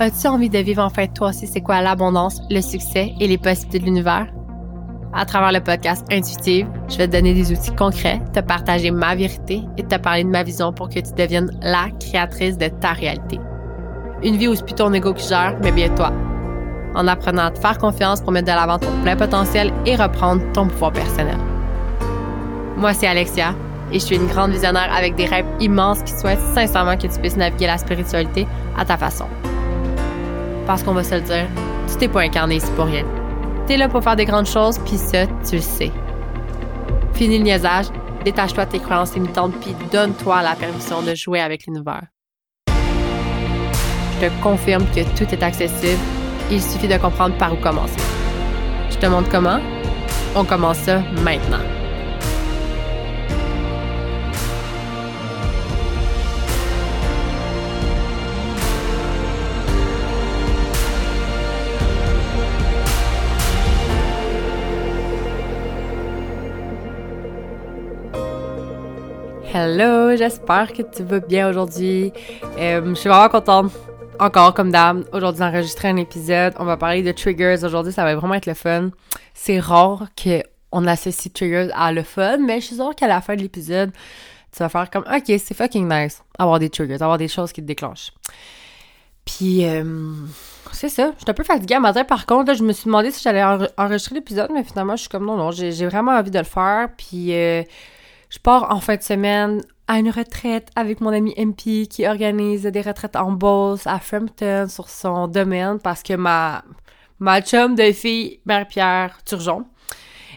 As-tu envie de vivre enfin toi aussi c'est quoi l'abondance, le succès et les possibilités de l'univers? À travers le podcast Intuitive, je vais te donner des outils concrets, te partager ma vérité et te parler de ma vision pour que tu deviennes la créatrice de ta réalité. Une vie où c'est plus ton ego qui gère, mais bien toi. En apprenant à te faire confiance pour mettre de l'avant ton plein potentiel et reprendre ton pouvoir personnel. Moi, c'est Alexia et je suis une grande visionnaire avec des rêves immenses qui souhaitent sincèrement que tu puisses naviguer la spiritualité à ta façon. Parce qu'on va se le dire, tu t'es pas incarné ici pour rien. T'es là pour faire des grandes choses, puis ça, tu le sais. Fini le niaisage, détache-toi de tes croyances limitantes, puis donne-toi la permission de jouer avec l'univers. Je te confirme que tout est accessible, il suffit de comprendre par où commencer. Je te montre comment? On commence ça maintenant. Hello, j'espère que tu vas bien aujourd'hui. Euh, je suis vraiment contente, encore comme d'hab, aujourd'hui d'enregistrer un épisode. On va parler de triggers. Aujourd'hui, ça va vraiment être le fun. C'est rare qu'on associe triggers à le fun, mais je suis sûre qu'à la fin de l'épisode, tu vas faire comme OK, c'est fucking nice avoir des triggers, avoir des choses qui te déclenchent. Puis, euh, c'est ça. Je suis un peu fatiguée à matin. Par contre, je me suis demandé si j'allais enregistrer l'épisode, mais finalement, je suis comme non, non, j'ai vraiment envie de le faire. Puis, euh, je pars en fin de semaine à une retraite avec mon ami MP qui organise des retraites en Beauce à Frampton sur son domaine parce que ma, ma chum de fille, Marie-Pierre Turgeon,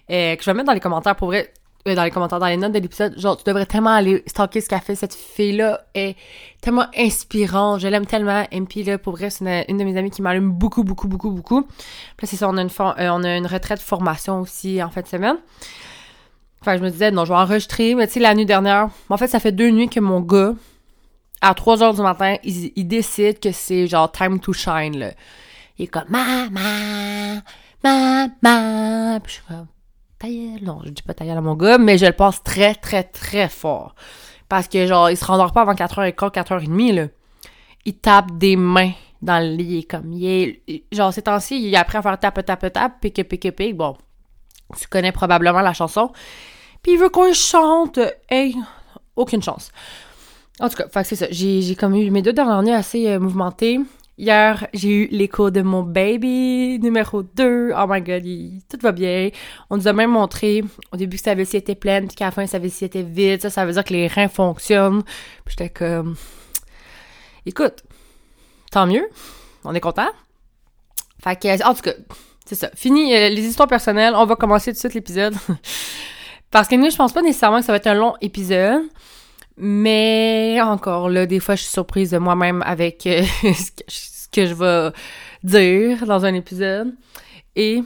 euh, que je vais mettre dans les commentaires pour vrai, euh, dans les commentaires, dans les notes de l'épisode, genre, tu devrais tellement aller stalker ce qu'a fait cette fille-là, est tellement inspirante, je l'aime tellement, MP, là, pour vrai, c'est une, de mes amies qui m'allume beaucoup, beaucoup, beaucoup, beaucoup. Puis c'est ça, on a une, euh, on a une retraite formation aussi en fin de semaine. Enfin, je me disais, non, je vais enregistrer. Mais tu sais, la nuit dernière, en fait, ça fait deux nuits que mon gars, à 3 heures du matin, il, décide que c'est genre time to shine, là. Il est comme, maman, maman. Puis je suis comme, taille, non, je dis pas taille à mon gars, mais je le pense très, très, très fort. Parce que, genre, il se rendort pas avant 4h15, 4h30, là. Il tape des mains dans le lit. Comme, il est, genre, ces temps-ci, il a appris à faire tape, tape, tape, pique, pique, pique. Bon, tu connais probablement la chanson. Puis il veut qu'on chante. Hey, aucune chance. En tout cas, c'est ça. J'ai comme eu mes deux dernières nuits assez euh, mouvementées. Hier, j'ai eu l'écho de mon baby numéro 2. Oh my god, tout va bien. On nous a même montré au début que sa vessie était pleine, puis qu'à la fin sa vessie était vide. Ça, ça veut dire que les reins fonctionnent. Puis j'étais comme... Écoute, tant mieux. On est content. Fait que, en tout cas, c'est ça. Fini euh, les histoires personnelles. On va commencer tout de suite l'épisode. Parce que nous, je pense pas nécessairement que ça va être un long épisode. Mais encore là, des fois, je suis surprise de moi-même avec euh, ce, que, je vais dire dans un épisode. Et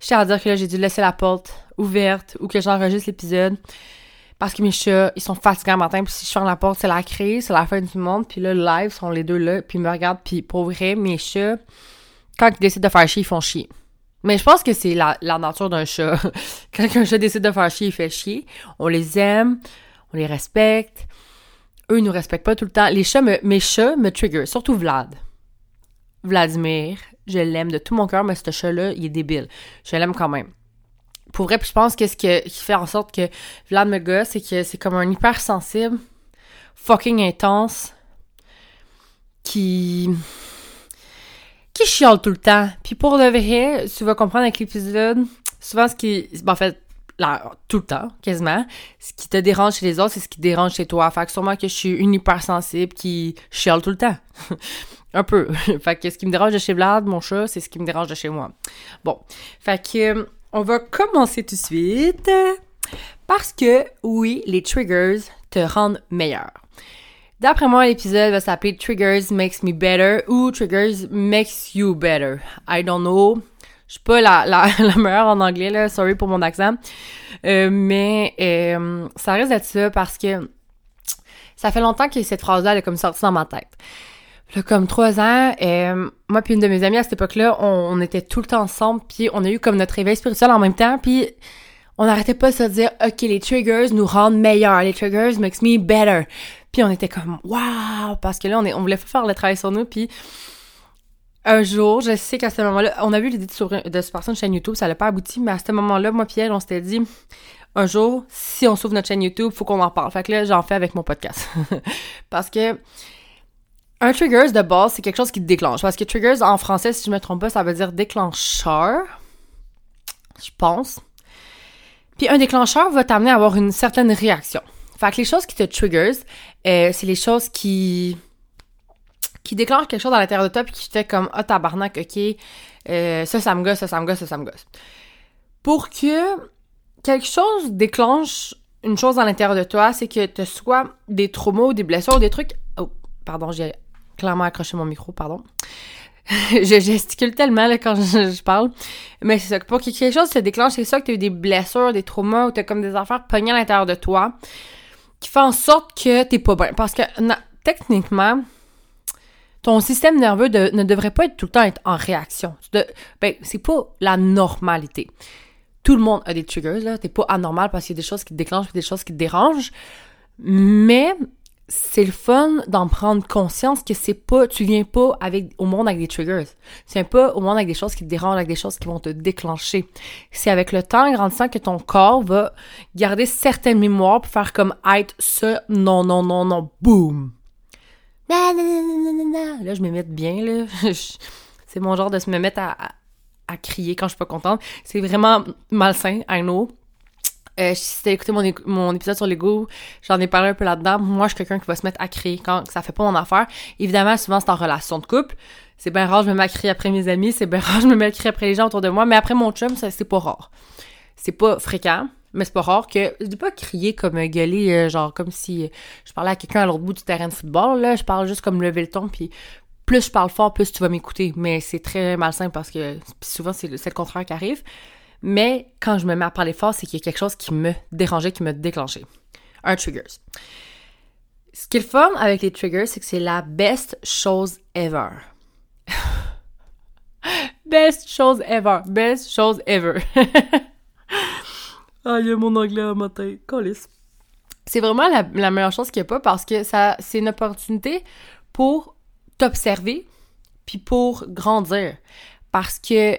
je tiens à dire que là, j'ai dû laisser la porte ouverte ou que j'enregistre l'épisode. Parce que mes chats, ils sont fatigués le matin. Puis si je ferme la porte, c'est la crise, c'est la fin du monde. Puis là, live, sont les deux là. Puis ils me regardent. Puis pour vrai, mes chats, quand ils décident de faire chier, ils font chier. Mais je pense que c'est la, nature d'un chat. Quand un chat décide de faire chier, il fait chier. On les aime, on les respecte. Eux, ils nous respectent pas tout le temps. Les chats, me, mes chats me trigger, surtout Vlad. Vladimir, je l'aime de tout mon cœur, mais ce chat-là, il est débile. Je l'aime quand même. Pour vrai, puis je pense que ce qui fait en sorte que Vlad me gosse, c'est que c'est comme un hypersensible, fucking intense, qui qui chiale tout le temps. Puis pour de vrai, tu vas comprendre avec l'épisode, souvent ce qui... Ben, en fait, là, tout le temps, quasiment, ce qui te dérange chez les autres, c'est ce qui te dérange chez toi. Fait que sûrement que je suis une hypersensible qui chiale tout le temps. Un peu. fait que ce qui me dérange de chez Vlad, mon chat, c'est ce qui me dérange de chez moi. Bon. Fait que, on va commencer tout de suite. Parce que, oui, les triggers te rendent meilleur. D'après moi, l'épisode va s'appeler Triggers Makes Me Better ou Triggers Makes You Better. I don't know. Je suis pas la, la, la, meilleure en anglais, là. Sorry pour mon accent. Euh, mais euh, ça risque d'être ça parce que ça fait longtemps que cette phrase-là est comme sortie dans ma tête. Là, comme trois ans, euh, moi puis une de mes amies à cette époque-là, on, on, était tout le temps ensemble, puis on a eu comme notre réveil spirituel en même temps, puis on n'arrêtait pas de se dire, OK, les triggers nous rendent meilleurs, les triggers makes me better. Puis on était comme, waouh! Parce que là, on, est, on voulait faire le travail sur nous, puis un jour, je sais qu'à ce moment-là, on a vu l'idée de, de se passer une chaîne YouTube, ça n'a pas abouti, mais à ce moment-là, moi Pierre, on s'était dit, un jour, si on s'ouvre notre chaîne YouTube, faut qu'on en parle. Fait que là, j'en fais avec mon podcast. Parce que un triggers de base, c'est quelque chose qui déclenche. Parce que triggers en français, si je me trompe pas, ça veut dire déclencheur. Je pense. Puis un déclencheur va t'amener à avoir une certaine réaction. Fait que les choses qui te triggers, euh, c'est les choses qui qui déclenchent quelque chose à l'intérieur de toi puis qui te fait comme ah oh, tabarnak, ok, euh, ça ça me gosse, ça ça me gosse, ça ça me gosse. Pour que quelque chose déclenche une chose à l'intérieur de toi, c'est que tu sois des traumas ou des blessures ou des trucs. Oh, pardon, j'ai clairement accroché mon micro, pardon. je gesticule tellement là, quand je, parle. Mais c'est ça. Pour que quelque chose se déclenche, c'est ça que tu as eu des blessures, des traumas ou tu comme des affaires pognées à l'intérieur de toi qui fait en sorte que t'es pas bien. Parce que techniquement, ton système nerveux ne devrait pas être tout le temps être en réaction. ben, c'est pas la normalité tout le monde a des triggers, là. T'es pas anormal parce qu'il y a des choses qui te déclenchent des choses qui te dérangent. Mais c'est le fun d'en prendre conscience que c'est pas, tu viens pas avec, au monde avec des triggers. Tu viens pas au monde avec des choses qui te dérangent, avec des choses qui vont te déclencher. C'est avec le temps grandissant que ton corps va garder certaines mémoires pour faire comme être ce, non, non, non, non, boum. Là, je me mets bien, là. c'est mon genre de se me mettre à, à crier quand je suis pas contente. C'est vraiment malsain, I know. Euh, si t'as écouté mon, mon, épisode sur l'ego, j'en ai parlé un peu là-dedans. Moi, je suis quelqu'un qui va se mettre à crier quand ça fait pas mon affaire. Évidemment, souvent, c'est en relation de couple. C'est bien rare, je me mets à crier après mes amis. C'est bien rare, je me mets à crier après les gens autour de moi. Mais après mon chum, ça, c'est pas rare. C'est pas fréquent, mais c'est pas rare que... Je dis pas crier comme gueuler, euh, genre comme si je parlais à quelqu'un à l'autre bout du terrain de football, là. Je parle juste comme lever le ton, puis plus je parle fort, plus tu vas m'écouter. Mais c'est très malsain parce que souvent, c'est le, contraire qui arrive. Mais quand je me mets à parler fort, c'est qu'il y a quelque chose qui me dérangeait, qui me déclenchait. Un triggers. Ce qui est avec les triggers, c'est que c'est la best chose ever. best chose ever. Best chose ever. ah, il y a mon anglais à matin. Colis. C'est vraiment la, la, meilleure chose qu'il n'y a pas parce que ça, c'est une opportunité pour t'observer, puis pour grandir. Parce que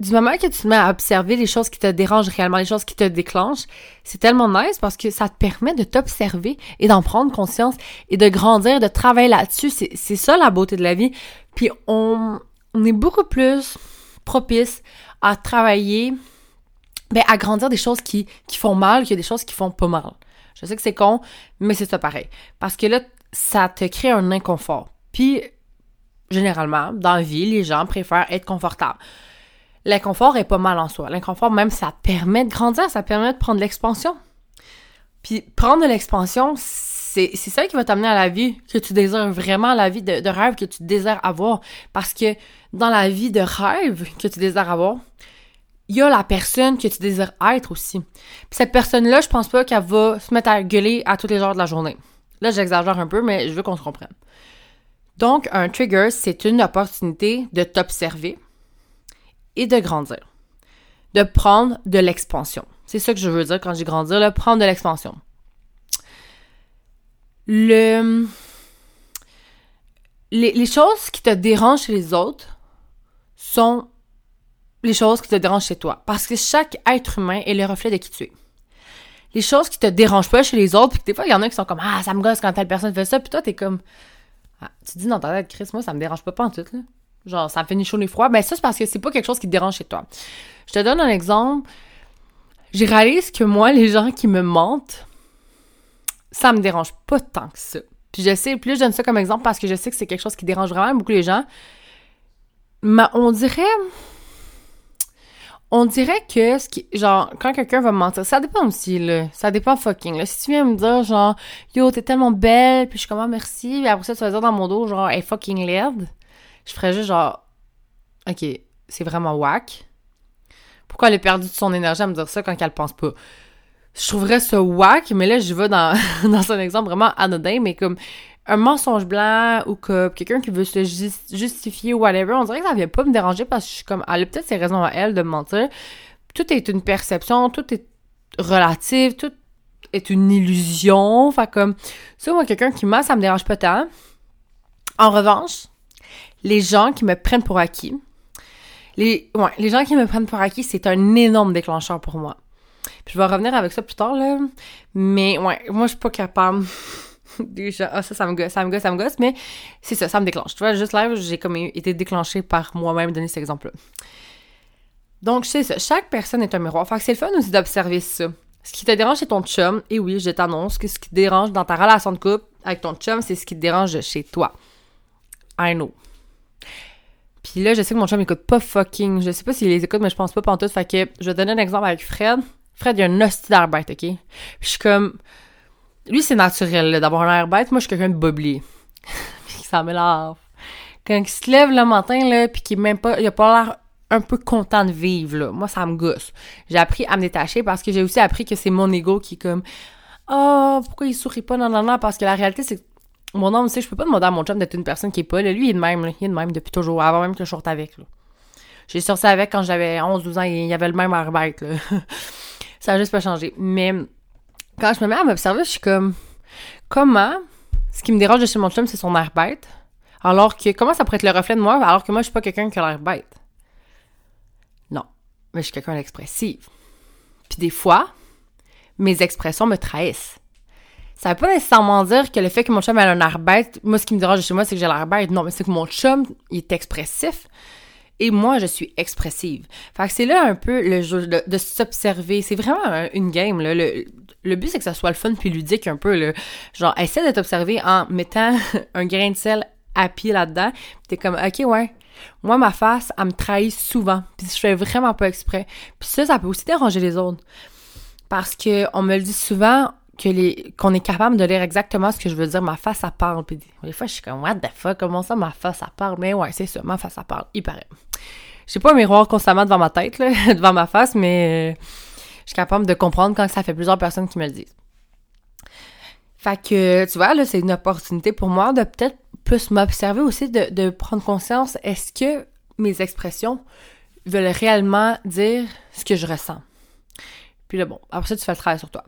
du moment que tu te mets à observer les choses qui te dérangent réellement, les choses qui te déclenchent, c'est tellement nice parce que ça te permet de t'observer et d'en prendre conscience et de grandir, de travailler là-dessus. C'est ça la beauté de la vie. Puis on, est beaucoup plus propice à travailler, ben, à grandir des choses qui, qui font mal que des choses qui font pas mal. Je sais que c'est con, mais c'est ça pareil. Parce que là, ça te crée un inconfort. Puis, généralement, dans la vie, les gens préfèrent être confortables. L'inconfort est pas mal en soi. L'inconfort, même, ça permet de grandir, ça permet de prendre l'expansion. Puis, prendre de l'expansion, c'est ça qui va t'amener à la vie que tu désires vraiment, la vie de, rêve que tu désires avoir. Parce que dans la vie de rêve que tu désires avoir, il y a la personne que tu désires être aussi. Puis cette personne-là, je pense pas qu'elle va se mettre à gueuler à tous les heures de la journée. Là, j'exagère un peu, mais je veux qu'on se comprenne. Donc, un trigger, c'est une opportunité de t'observer et de grandir. De prendre de l'expansion. C'est ça que je veux dire quand j'ai grandir, là, prendre de l'expansion. Le... Les, choses qui te dérangent chez les autres sont les choses qui te dérangent chez toi. Parce que chaque être humain est le reflet de qui tu es. Les choses qui te dérangent pas chez les autres, puis des fois, il y en a qui sont comme Ah, ça me gosse quand telle personne fait ça, puis toi, t'es comme ah, tu dis dans ta tête, Chris, moi, ça me dérange pas, pas en tout, là. Genre, ça me fait ni chaud ni froid. Ben, ça, c'est parce que c'est pas quelque chose qui te dérange chez toi. Je te donne un exemple. J'ai réalisé que moi, les gens qui me mentent, ça me dérange pas tant que ça. Puis je sais, plus je donne ça comme exemple parce que je sais que c'est quelque chose qui dérange vraiment beaucoup les gens. Mais on dirait on dirait que ce qui genre quand quelqu'un va me mentir ça dépend aussi là ça dépend fucking là si tu viens me dire genre yo t'es tellement belle puis je suis comme ah, merci et après ça tu vas dire dans mon dos genre hey fucking laide je ferais juste genre ok c'est vraiment whack pourquoi elle a perdu son énergie à me dire ça quand elle pense pas? Je trouverais ça whack mais là je vais dans dans un exemple vraiment anodin mais comme un mensonge blanc ou que quelqu'un qui veut se justifier ou whatever, on dirait que ça vient pas me déranger parce que comme, elle a peut-être ses raisons à elle de mentir. Tout est une perception, tout est relatif, tout est une illusion. Fait comme, moi, quelqu'un qui ment, ça me dérange pas tant. En revanche, les gens qui me prennent pour acquis. Les, ouais, les gens qui me prennent pour acquis, c'est un énorme déclencheur pour moi. Je vais revenir avec ça plus tard, là. Mais ouais, moi, je suis pas capable. Déjà, ah, ça, ça me gosse, ça me gosse, ça me gosse, mais c'est ça, ça me déclenche. Tu vois, juste là, j'ai comme été déclenchée par moi-même donner cet exemple-là. Donc, c'est ça. Chaque personne est un miroir. Fait c'est le fun aussi d'observer ça. Ce qui te dérange chez ton chum, et oui, je t'annonce que ce qui te dérange dans ta relation de couple avec ton chum, c'est ce qui te dérange chez toi. I know. Puis là, je sais que mon chum écoute pas fucking. Je sais pas s'il les écoute, mais je pense pas pantoute. Fait que je vais donner un exemple avec Fred. Fred, il a un hostie d'air bête, OK? Puis je suis comme. Lui, c'est naturel, d'avoir un air bête. Moi, je suis quelqu'un de boblé. puis ça m'énerve. Quand il se lève le matin, là, puis qu'il même pas. Il a pas l'air un peu content de vivre, là. Moi, ça me gosse. J'ai appris à me détacher parce que j'ai aussi appris que c'est mon ego qui est comme. Oh, pourquoi il sourit pas? Non, non, non. Parce que la réalité, c'est que mon homme, tu sais, je peux pas demander à mon chum d'être une personne qui est pas, là. Lui, il est de même, là. Il est de même depuis toujours, avant même que je sorte avec, là. J'ai sorti avec quand j'avais 11-12 ans, il y avait le même là. ça a juste pas changé. Mais quand je me mets à m'observer, je suis comme, comment ce qui me dérange de chez mon chum, c'est son air bête, alors que, comment ça pourrait être le reflet de moi, alors que moi, je suis pas quelqu'un qui a l'air bête? Non. Mais je suis quelqu'un d'expressif. Puis des fois, mes expressions me trahissent. Ça veut pas nécessairement dire que le fait que mon chum ait un air bête, moi, ce qui me dérange chez moi, c'est que j'ai l'air bête. Non, mais c'est que mon chum, il est expressif. Et moi, je suis expressive. Fait que c'est là un peu le jeu de, s'observer. C'est vraiment une game, là. Le, le but, c'est que ça soit le fun puis ludique un peu, là. Genre, essaie de t'observer en mettant un grain de sel à pied là-dedans. t'es comme, OK, ouais. Moi, ma face, elle me trahit souvent. Puis je fais vraiment pas exprès. Puis ça, ça peut aussi déranger les autres. Parce que on me le dit souvent, que les qu'on est capable de lire exactement ce que je veux dire ma face ça parle puis des fois je suis comme what the fuck comment ça ma face ça parle mais ouais c'est ça ma face ça parle il paraît. J'ai pas un miroir constamment devant ma tête là, devant ma face mais euh, je suis capable de comprendre quand ça fait plusieurs personnes qui me le disent. Fait que tu vois là c'est une opportunité pour moi de peut-être plus m'observer aussi de, de prendre conscience est-ce que mes expressions veulent réellement dire ce que je ressens? Puis là bon après ça tu fais le travail sur toi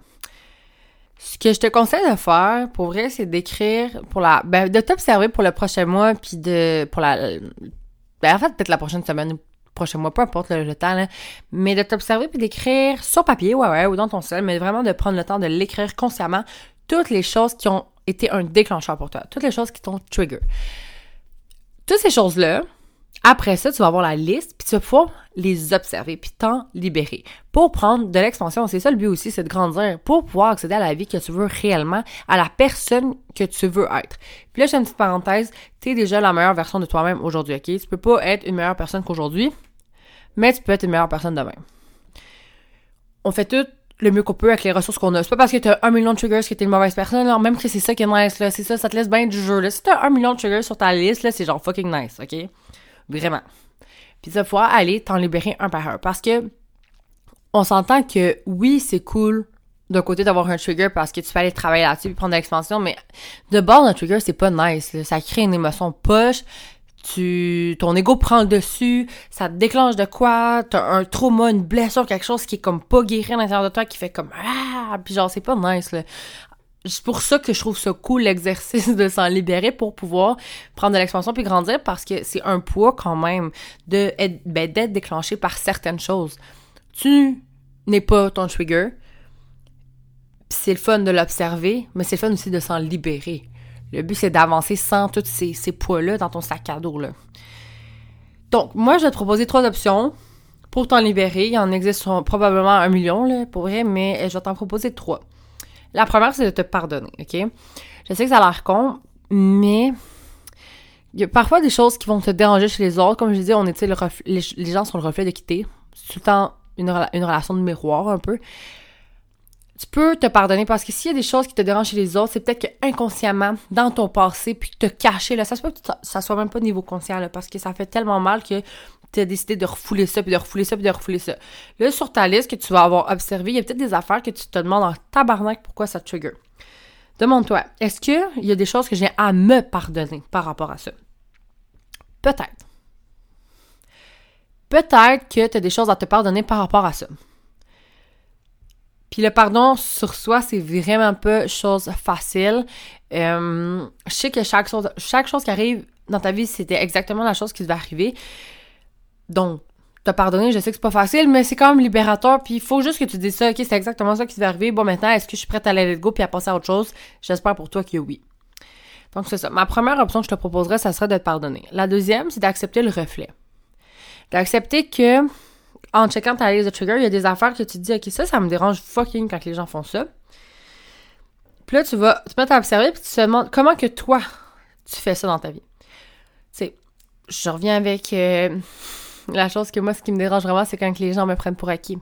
ce que je te conseille de faire, pour vrai, c'est d'écrire pour la, ben, de t'observer pour le prochain mois, puis de, pour la, ben, en fait, peut-être la prochaine semaine ou prochain mois, peu importe le, là, mais de t'observer puis d'écrire sur papier, ouais, ou dans ton sel, mais vraiment de prendre le temps de l'écrire consciemment, toutes les choses qui ont été un déclencheur pour toi, toutes les choses qui t'ont trigger. Toutes ces choses-là, après ça, tu vas avoir la liste, puis tu vas pouvoir les observer, puis t'en libérer. Pour prendre de l'expansion, c'est ça le but aussi, c'est de grandir, pour pouvoir accéder à la vie que tu veux réellement, à la personne que tu veux être. Puis là, j'ai une petite parenthèse, t'es déjà la meilleure version de toi-même aujourd'hui, ok? Tu peux pas être une meilleure personne qu'aujourd'hui, mais tu peux être une meilleure personne demain. On fait tout le mieux qu'on peut avec les ressources qu'on a. C'est pas parce que t'as un million de triggers que t'es une mauvaise personne, alors même que c'est ça qui est nice, là. C'est ça, ça te laisse bien du jeu, là. Si t'as un million de triggers sur ta liste, là, c'est genre fucking nice, ok? Vraiment. Puis ça, faut aller t'en libérer un par un. Parce que on s'entend que oui, c'est cool d'un côté d'avoir un trigger parce que tu peux aller travailler là-dessus et prendre de l'expansion, mais de bord, un trigger, c'est pas nice. Ça crée une émotion poche. Tu, ton ego prend le dessus, ça te déclenche de quoi, t'as un trauma, une blessure, quelque chose qui est comme pas guéri à l'intérieur de toi, qui fait comme ah, puis genre c'est pas nice là c'est pour ça que je trouve ça cool l'exercice de s'en libérer pour pouvoir prendre de l'expansion puis grandir parce que c'est un poids quand même de ben, d'être déclenché par certaines choses. Tu n'es pas ton trigger. C'est le fun de l'observer, mais c'est le fun aussi de s'en libérer. Le but c'est d'avancer sans tous ces, poids-là dans ton sac à dos. Donc moi je vais te proposer trois options pour t'en libérer. Il y en existe probablement un million là, pour vrai, mais je vais t'en proposer trois. La première, c'est de te pardonner, OK? Je sais que ça a l'air con, mais il y a parfois des choses qui vont te déranger chez les autres. Comme je disais, on est, le les, gens sont le reflet de quitter. C'est tout le temps une, relation de miroir, un peu tu peux te pardonner parce que s'il y a des choses qui te dérangent chez les autres, c'est peut-être que inconsciemment, dans ton passé, puis te cacher, là, ça se peut que ça soit même pas au niveau conscient, parce que ça fait tellement mal que tu as décidé de refouler ça, puis de refouler ça, puis de refouler ça. Là, sur ta liste que tu vas avoir observé, il y a peut-être des affaires que tu te demandes en tabarnak pourquoi ça te trigger. Demande-toi, est-ce qu'il y a des choses que j'ai à me pardonner par rapport à ça? Peut-être. Peut-être que tu as des choses à te pardonner par rapport à ça. Puis le pardon sur soi, c'est vraiment pas chose facile. Euh, je sais que chaque chose, chaque chose qui arrive dans ta vie, c'était exactement la chose qui devait arriver. Donc, te pardonner, je sais que c'est pas facile, mais c'est quand même libérateur, puis il faut juste que tu dises ça, ok, c'est exactement ça qui devait arriver. Bon, maintenant, est-ce que je suis prête à aller let go puis à passer à autre chose? J'espère pour toi que oui. Donc, c'est ça. Ma première option que je te proposerais, ça serait de te pardonner. La deuxième, c'est d'accepter le reflet. D'accepter que, en checkant ta liste de triggers, il y a des affaires que tu te dis, ok, ça, ça me dérange fucking quand les gens font ça. Puis là, tu vas te mettre à observer, puis tu te demandes comment que toi, tu fais ça dans ta vie? Tu sais, je reviens avec euh, la chose que moi, ce qui me dérange vraiment, c'est quand les gens me prennent pour acquis.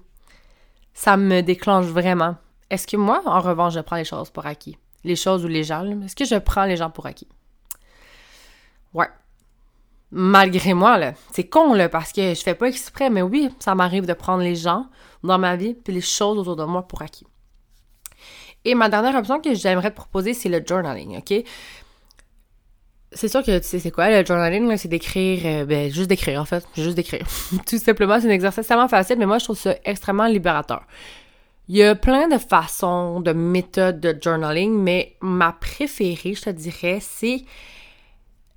Ça me déclenche vraiment. Est-ce que moi, en revanche, je prends les choses pour acquis? Les choses ou les gens, est-ce que je prends les gens pour acquis? Ouais. Malgré moi, là. C'est con, là, parce que je fais pas exprès, mais oui, ça m'arrive de prendre les gens dans ma vie puis les choses autour de moi pour acquis. Et ma dernière option que j'aimerais te proposer, c'est le journaling, OK? C'est sûr que tu sais c'est quoi le journaling c'est d'écrire euh, ben juste d'écrire en fait, juste d'écrire. Tout simplement, c'est un exercice tellement facile mais moi je trouve ça extrêmement libérateur. Il y a plein de façons, de méthodes de journaling, mais ma préférée, je te dirais, c'est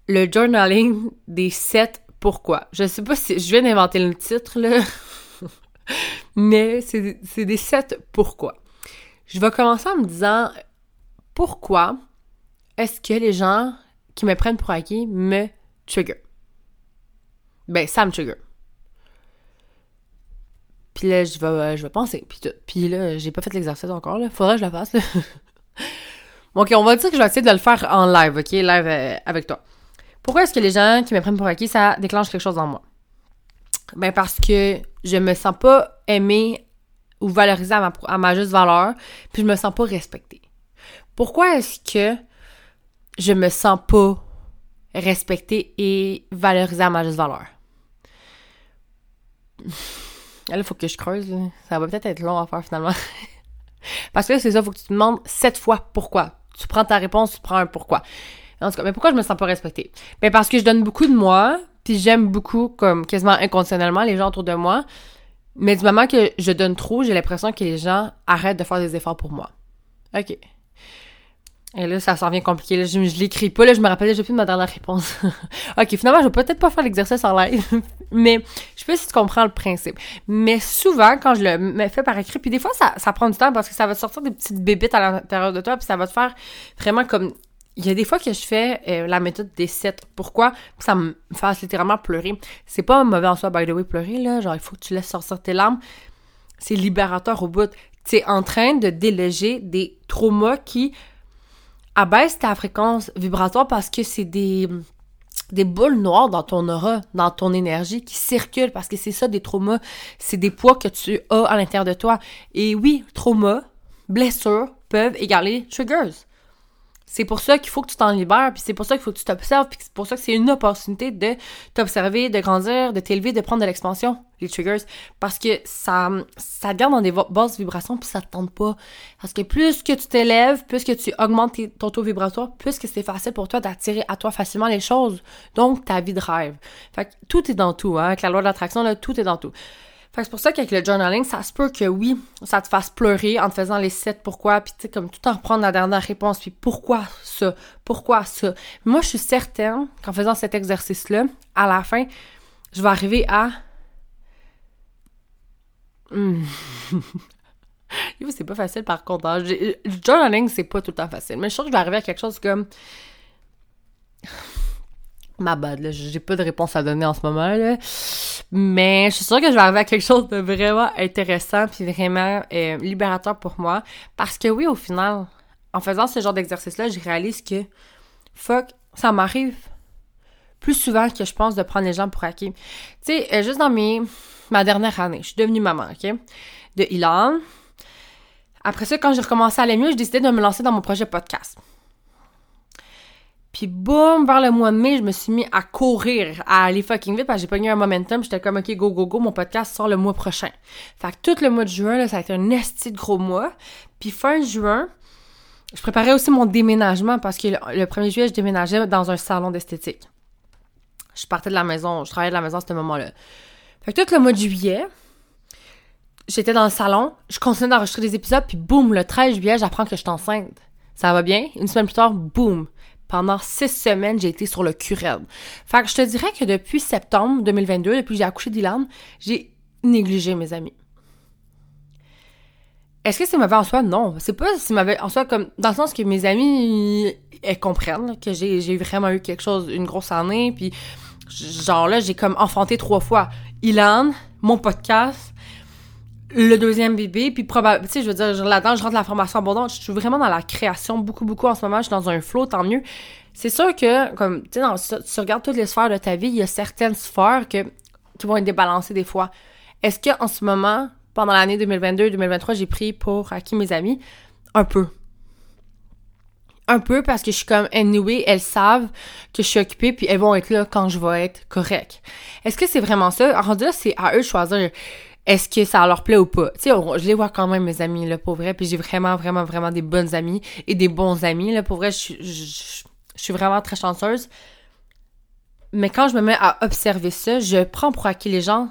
le journaling des sept pourquoi. Je sais pas si je viens d'inventer le titre là, mais c'est des sept pourquoi. Je vais commencer en me disant pourquoi est-ce que les gens qui me prennent pour acquis me trigger? Ben, ça me trigger. Puis là, je vais, je vais penser. Puis, puis là, j'ai pas fait l'exercice encore. Là. Faudrait que je le fasse. bon, ok, on va dire que je vais essayer de le faire en live, ok? Live euh, avec toi. Pourquoi est-ce que les gens qui me prennent pour acquis, ça déclenche quelque chose en moi? Ben parce que je me sens pas aimée ou valoriser à ma, à ma juste valeur, puis je me sens pas respectée. Pourquoi est-ce que je me sens pas respectée et valorisée à ma juste valeur? Là, il faut que je creuse. Ça va peut-être être long à faire finalement. Parce que c'est ça, il faut que tu te demandes sept fois pourquoi. Tu prends ta réponse, tu prends un pourquoi. En tout cas, mais pourquoi je me sens pas respectée? Ben parce que je donne beaucoup de moi, puis j'aime beaucoup, comme quasiment inconditionnellement, les gens autour de moi. Mais du moment que je donne trop, j'ai l'impression que les gens arrêtent de faire des efforts pour moi. OK. Et là, ça s'en vient compliqué. Là, je, je l'écris pas. Là, je me rappelle déjà plus de ma dernière réponse. ok, finalement, je vais peut-être pas faire l'exercice en live. mais je sais pas si tu comprends le principe. Mais souvent, quand je le fais par écrit, puis des fois, ça, ça prend du temps parce que ça va te sortir des petites bébites à l'intérieur de toi, puis ça va te faire vraiment comme il y a des fois que je fais euh, la méthode des sept. Pourquoi? Ça me fasse littéralement pleurer. C'est pas mauvais en soi, by the way, pleurer, là. Genre, il faut que tu laisses sortir tes larmes. C'est libérateur au bout. Tu es en train de déléger des traumas qui abaissent ta fréquence vibratoire parce que c'est des des boules noires dans ton aura, dans ton énergie qui circulent parce que c'est ça des traumas, c'est des poids que tu as à l'intérieur de toi. Et oui, traumas, blessures peuvent égaler triggers. C'est pour ça qu'il faut que tu t'en libères, puis c'est pour ça qu'il faut que tu t'observes, puis c'est pour ça que c'est une opportunité de t'observer, de grandir, de t'élever, de prendre de l'expansion, les triggers, parce que ça, ça te garde dans des basses vibrations, puis ça te tente pas. Parce que plus que tu t'élèves, plus que tu augmentes ton taux vibratoire, plus que c'est facile pour toi d'attirer à toi facilement les choses, donc ta vie de rêve. Fait que tout est dans tout, hein, avec la loi de l'attraction, tout est dans tout c'est pour ça qu'avec le journaling, ça se peut que oui, ça te fasse pleurer en te faisant les sept pourquoi, puis tu sais, comme tout en reprendre la dernière réponse, puis pourquoi ça, pourquoi ça. Moi, je suis certaine qu'en faisant cet exercice-là, à la fin, je vais arriver à... Hmm. c'est pas facile par contre. Hein. Le journaling, c'est pas tout le temps facile. Mais je suis que je vais arriver à quelque chose comme ma bad, là, j'ai pas de réponse à donner en ce moment, là. Mais je suis sûre que je vais arriver à quelque chose de vraiment intéressant puis vraiment euh, libérateur pour moi. Parce que oui, au final, en faisant ce genre d'exercice-là, je réalise que, fuck, ça m'arrive plus souvent que je pense de prendre les gens pour acquis. Tu sais, euh, juste dans mes, ma dernière année, je suis devenue maman, OK? De Ilan. Après ça, quand j'ai recommencé à aller mieux, j'ai décidé de me lancer dans mon projet podcast. Puis boum, vers le mois de mai, je me suis mis à courir, à aller fucking vite parce que j'ai pas eu un momentum. J'étais comme, OK, go, go, go, mon podcast sort le mois prochain. Fait que tout le mois de juin, là, ça a été un esti de gros mois. Puis fin juin, je préparais aussi mon déménagement parce que le, 1er juillet, je déménageais dans un salon d'esthétique. Je partais de la maison, je travaillais de la maison à ce moment-là. Fait que tout le mois de juillet, j'étais dans le salon, je continuais d'enregistrer des épisodes, puis boum, le 13 juillet, j'apprends que je suis enceinte. Ça va bien? Une semaine plus tard, boum, pendant six semaines, j'ai été sur le curel. Fait que je te dirais que depuis septembre 2022, depuis que j'ai accouché d'Ilan, j'ai négligé mes amis. Est-ce que c'est mauvais en soi? Non. C'est pas si mauvais en soi comme, dans le sens que mes amis, elles comprennent que j'ai vraiment eu quelque chose, une grosse année, puis genre là, j'ai comme enfanté trois fois. Ilan, mon podcast, le deuxième bébé, puis probablement, tu sais, je veux dire, là-dedans, je rentre la formation abondante, je suis vraiment dans la création beaucoup, beaucoup en ce moment, je suis dans un flow, tant mieux. C'est sûr que, comme, tu sais, tu regardes toutes les sphères de ta vie, il y a certaines sphères que, qui vont être débalancées des fois. Est-ce que en ce moment, pendant l'année 2022-2023, j'ai pris pour acquis mes amis? Un peu. Un peu parce que je suis comme anyway, elles savent que je suis occupée puis elles vont être là quand je vais être correcte. Est-ce que c'est vraiment ça? Alors là, c'est à eux de choisir est-ce que ça leur plaît ou pas? Tu sais, je les vois quand même, mes amis, là, pour vrai. Puis j'ai vraiment, vraiment, vraiment des bonnes amies et des bons amis, là. Pour vrai, je, je suis vraiment très chanceuse. Mais quand je me mets à observer ça, je prends pour acquis les gens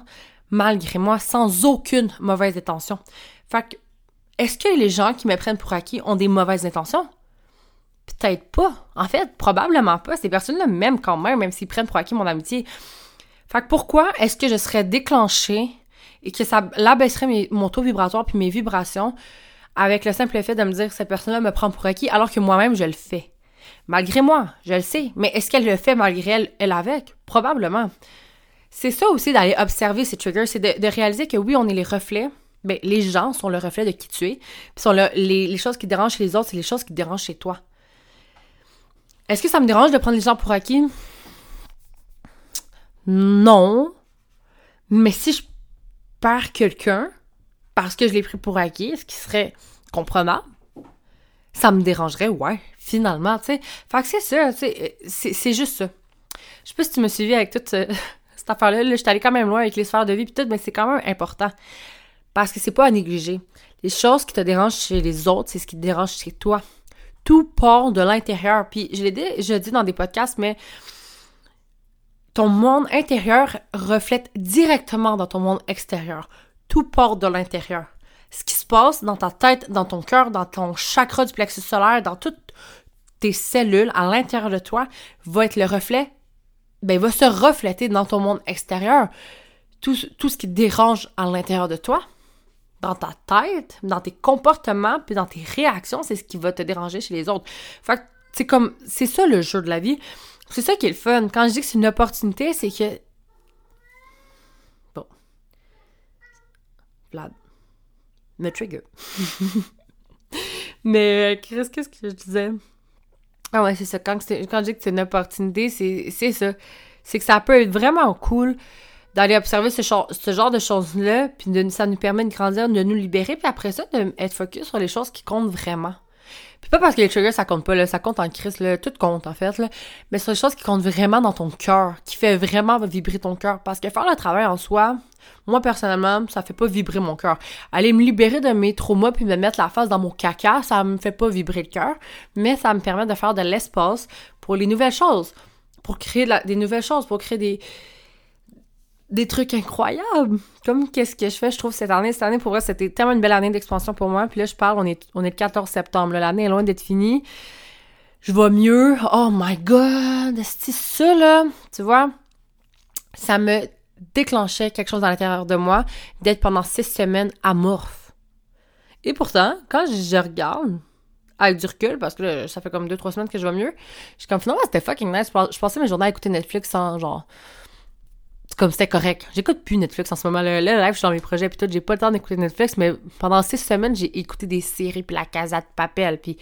malgré moi, sans aucune mauvaise intention. Fait que, est-ce que les gens qui me prennent pour acquis ont des mauvaises intentions? Peut-être pas. En fait, probablement pas. Ces personnes-là m'aiment quand même, même s'ils prennent pour acquis mon amitié. Fait que pourquoi est-ce que je serais déclenchée et que ça l'abaisserait mon taux vibratoire puis mes vibrations avec le simple fait de me dire que cette personne-là me prend pour acquis alors que moi-même je le fais. Malgré moi, je le sais. Mais est-ce qu'elle le fait malgré elle, elle avec? Probablement c'est ça aussi d'aller observer ces triggers, c'est de, réaliser que oui, on est les reflets. Ben, les gens sont le reflet de qui tu es. Puis sont le, les, les, choses qui dérangent chez les autres, c'est les choses qui dérangent chez toi. Est-ce que ça me dérange de prendre les gens pour acquis? Non. Mais si je perds quelqu'un parce que je l'ai pris pour acquis, ce qui serait comprenable, ça me dérangerait, ouais, finalement, tu sais. Fait que c'est ça, sais, c'est juste ça. Je sais pas si tu me suivi avec toute cette affaire-là, là, je suis allée quand même loin avec les sphères de vie puis tout, mais c'est quand même important. Parce que c'est pas à négliger. Les choses qui te dérangent chez les autres, c'est ce qui te dérange chez toi. Tout part de l'intérieur. Puis je l'ai dit dans des podcasts, mais ton monde intérieur reflète directement dans ton monde extérieur. Tout part de l'intérieur. Ce qui se passe dans ta tête, dans ton cœur, dans ton chakra du plexus solaire, dans toutes tes cellules à l'intérieur de toi, va être le reflet ben, va se refléter dans ton monde extérieur. Tout, tout ce qui te dérange à l'intérieur de toi, dans ta tête, dans tes comportements, puis dans tes réactions, c'est ce qui va te déranger chez les autres. Fait c'est comme, c'est ça le jeu de la vie. C'est ça qui est le fun. Quand je dis que c'est une opportunité, c'est que. Bon. Vlad. Me trigger. Mais, euh, qu'est-ce que je disais? Ah ouais, c'est ça. Quand, quand je dis que c'est une opportunité, c'est ça. C'est que ça peut être vraiment cool d'aller observer ce, ce, genre de choses-là, puis de, ça nous permet de grandir, de nous libérer, puis après ça, d'être focus sur les choses qui comptent vraiment. Puis pas parce que les triggers, ça compte pas, là, ça compte en crise, là, tout compte, en fait, là, mais sur les choses qui comptent vraiment dans ton cœur, qui fait vraiment vibrer ton cœur. Parce que faire le travail en soi, moi, personnellement, ça fait pas vibrer mon cœur. Aller me libérer de mes traumas puis me mettre la face dans mon caca, ça me fait pas vibrer le cœur, mais ça me permet de faire de l'espace pour les nouvelles choses, pour créer des nouvelles choses, pour créer des des trucs incroyables. Comme qu'est-ce que je fais, je trouve, cette année. Cette année, pour moi, c'était tellement une belle année d'expansion pour moi. Puis là, je parle, on est, on est le 14 septembre. L'année est loin d'être finie. Je vais mieux. Oh my God! C'est ça, là. Tu vois? Ça me déclenchait quelque chose à l'intérieur de moi d'être pendant six semaines amorphe. Et pourtant, quand je regarde, avec du recul, parce que ça fait comme deux, trois semaines que je vais mieux, je suis comme, finalement, c'était fucking nice. Je passais mes journées à écouter Netflix sans, genre, comme c'était correct. J'écoute plus Netflix en ce moment. Là, là, je suis dans mes projets, puis tout, j'ai pas le temps d'écouter Netflix, mais pendant six semaines, j'ai écouté des séries, puis la Casa de Papel, puis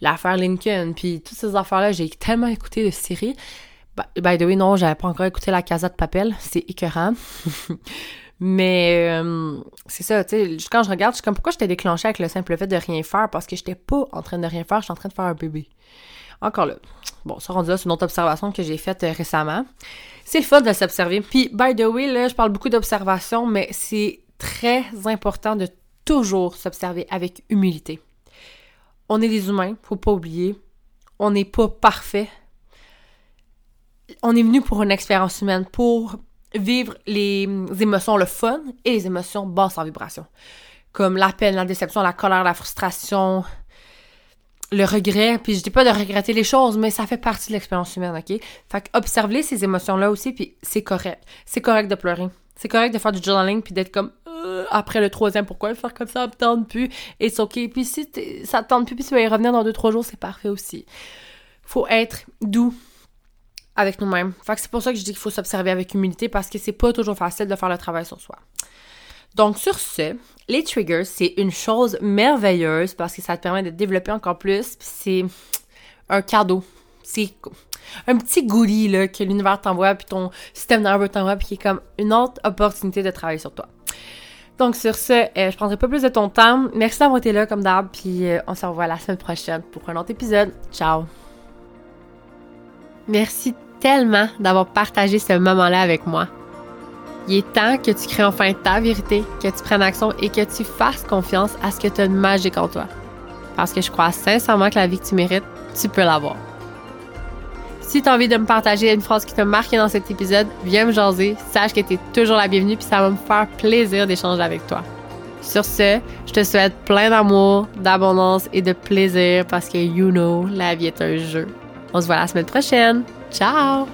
l'affaire Lincoln, puis toutes ces affaires-là, j'ai tellement écouté de séries. By the way, non, j'avais pas encore écouté la Casa de Papel. C'est écœurant. Mais euh, c'est ça, tu sais, quand je regarde, je suis comme pourquoi j'étais déclenchée avec le simple fait de rien faire? Parce que j'étais pas en train de rien faire, j'étais en train de faire un bébé. Encore là. Bon, ça rendu là, c'est une autre observation que j'ai faite euh, récemment. C'est le fun de s'observer. Puis, by the way, là, je parle beaucoup d'observation, mais c'est très important de toujours s'observer avec humilité. On est des humains, faut pas oublier. On n'est pas parfait on est venu pour une expérience humaine, pour vivre les émotions, le fun et les émotions basses en vibration. Comme la peine, la déception, la colère, la frustration, le regret, puis je dis pas de regretter les choses, mais ça fait partie de l'expérience humaine, OK? Fait que observer ces émotions-là aussi, puis c'est correct. C'est correct de pleurer. C'est correct de faire du journaling, puis d'être comme, euh, après le troisième, pourquoi faire comme ça, me tente plus, et c'est OK. Puis si ça te tente plus, puis tu vas y revenir dans deux, trois jours, c'est parfait aussi. Faut être doux avec nous-mêmes. Fait que c'est pour ça que je dis qu'il faut s'observer avec humilité, parce que c'est pas toujours facile de faire le travail sur soi. Donc, sur ce, les triggers, c'est une chose merveilleuse parce que ça te permet de développer encore plus. C'est un cadeau. C'est un petit goodie là, que l'univers t'envoie, puis ton système nerveux t'envoie, puis qui est comme une autre opportunité de travailler sur toi. Donc, sur ce, euh, je prendrai pas plus de ton temps. Merci d'avoir été là, comme d'hab, puis euh, on se revoit la semaine prochaine pour un autre épisode. Ciao! Merci tellement d'avoir partagé ce moment-là avec moi. Il est temps que tu crées enfin ta vérité, que tu prennes action et que tu fasses confiance à ce que tu as de magique en toi. Parce que je crois sincèrement que la vie que tu mérites, tu peux l'avoir. Si tu as envie de me partager une phrase qui t'a marqué dans cet épisode, viens me jaser. Sache que tu es toujours la bienvenue puis ça va me faire plaisir d'échanger avec toi. Sur ce, je te souhaite plein d'amour, d'abondance et de plaisir parce que you know, la vie est un jeu. On se voit la semaine prochaine. Ciao!